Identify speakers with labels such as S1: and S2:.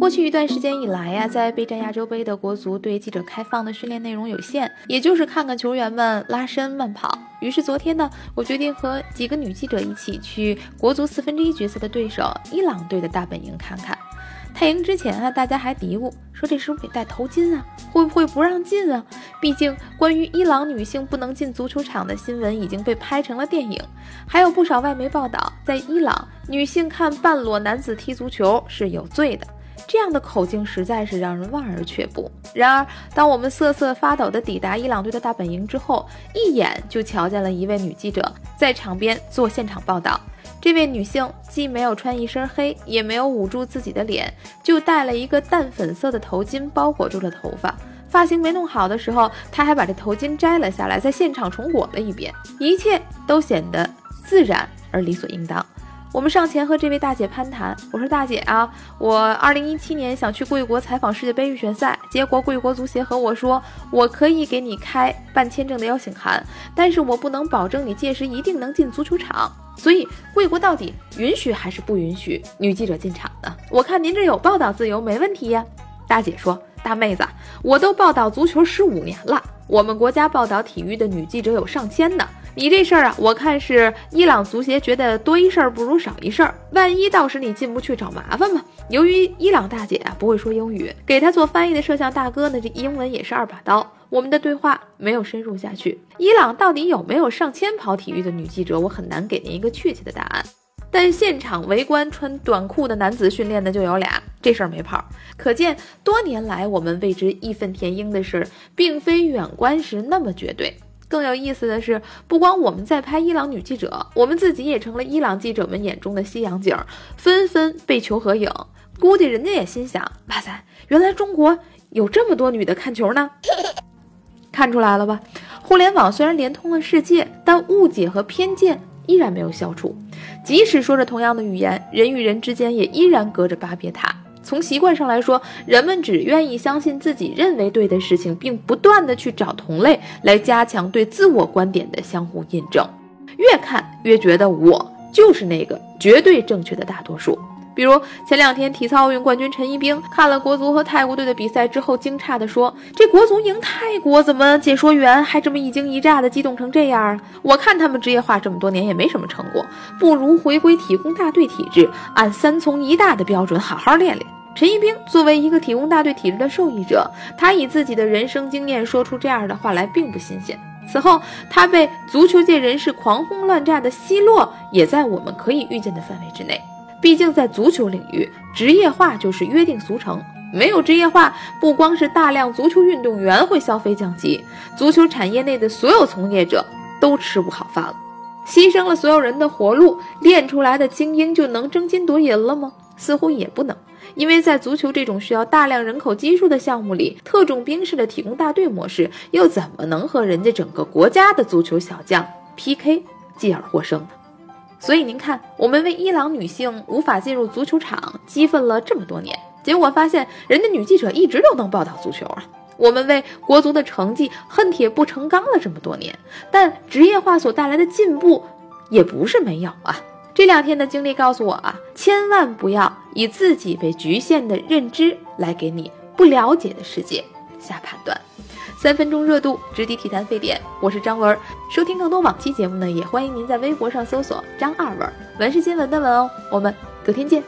S1: 过去一段时间以来呀，在备战亚洲杯的国足对记者开放的训练内容有限，也就是看看球员们拉伸慢跑。于是昨天呢，我决定和几个女记者一起去国足四分之一决赛的对手伊朗队的大本营看看。太营之前啊，大家还嘀咕说这是不是得戴头巾啊？会不会不让进啊？毕竟关于伊朗女性不能进足球场的新闻已经被拍成了电影，还有不少外媒报道，在伊朗女性看半裸男子踢足球是有罪的。这样的口径实在是让人望而却步。然而，当我们瑟瑟发抖地抵达伊朗队的大本营之后，一眼就瞧见了一位女记者在场边做现场报道。这位女性既没有穿一身黑，也没有捂住自己的脸，就戴了一个淡粉色的头巾包裹住了头发。发型没弄好的时候，她还把这头巾摘了下来，在现场重裹了一遍，一切都显得自然而理所应当。我们上前和这位大姐攀谈，我说：“大姐啊，我二零一七年想去贵国采访世界杯预选赛，结果贵国足协和我说，我可以给你开办签证的邀请函，但是我不能保证你届时一定能进足球场。所以贵国到底允许还是不允许女记者进场呢？我看您这有报道自由，没问题呀。”大姐说：“大妹子，我都报道足球十五年了，我们国家报道体育的女记者有上千呢。”你这事儿啊，我看是伊朗足协觉得多一事儿不如少一事儿，万一到时你进不去找麻烦嘛。由于伊朗大姐啊不会说英语，给她做翻译的摄像大哥呢，这英文也是二把刀，我们的对话没有深入下去。伊朗到底有没有上千跑体育的女记者，我很难给您一个确切的答案。但现场围观穿短裤的男子训练的就有俩，这事儿没跑。可见多年来我们为之义愤填膺的事，并非远观时那么绝对。更有意思的是，不光我们在拍伊朗女记者，我们自己也成了伊朗记者们眼中的西洋景，纷纷被求合影。估计人家也心想：哇塞，原来中国有这么多女的看球呢！看出来了吧？互联网虽然连通了世界，但误解和偏见依然没有消除。即使说着同样的语言，人与人之间也依然隔着巴别塔。从习惯上来说，人们只愿意相信自己认为对的事情，并不断的去找同类来加强对自我观点的相互印证。越看越觉得我就是那个绝对正确的大多数。比如前两天体操奥运冠军陈一冰看了国足和泰国队的比赛之后，惊诧地说：“这国足赢泰国，怎么解说员还这么一惊一乍的激动成这样啊？我看他们职业化这么多年也没什么成果，不如回归体工大队体制，按三从一大的标准好好练练。”陈一冰作为一个体工大队体制的受益者，他以自己的人生经验说出这样的话来，并不新鲜。此后，他被足球界人士狂轰乱炸的奚落，也在我们可以预见的范围之内。毕竟，在足球领域，职业化就是约定俗成。没有职业化，不光是大量足球运动员会消费降级，足球产业内的所有从业者都吃不好饭了。牺牲了所有人的活路，练出来的精英就能争金夺银了吗？似乎也不能，因为在足球这种需要大量人口基数的项目里，特种兵式的体工大队模式又怎么能和人家整个国家的足球小将 PK，继而获胜呢？所以您看，我们为伊朗女性无法进入足球场激愤了这么多年，结果发现人家女记者一直都能报道足球啊。我们为国足的成绩恨铁不成钢了这么多年，但职业化所带来的进步也不是没有啊。这两天的经历告诉我啊，千万不要以自己被局限的认知来给你不了解的世界下判断。三分钟热度，直抵体坛沸点。我是张文，收听更多往期节目呢，也欢迎您在微博上搜索张二文，文是新闻的文哦。我们隔天见。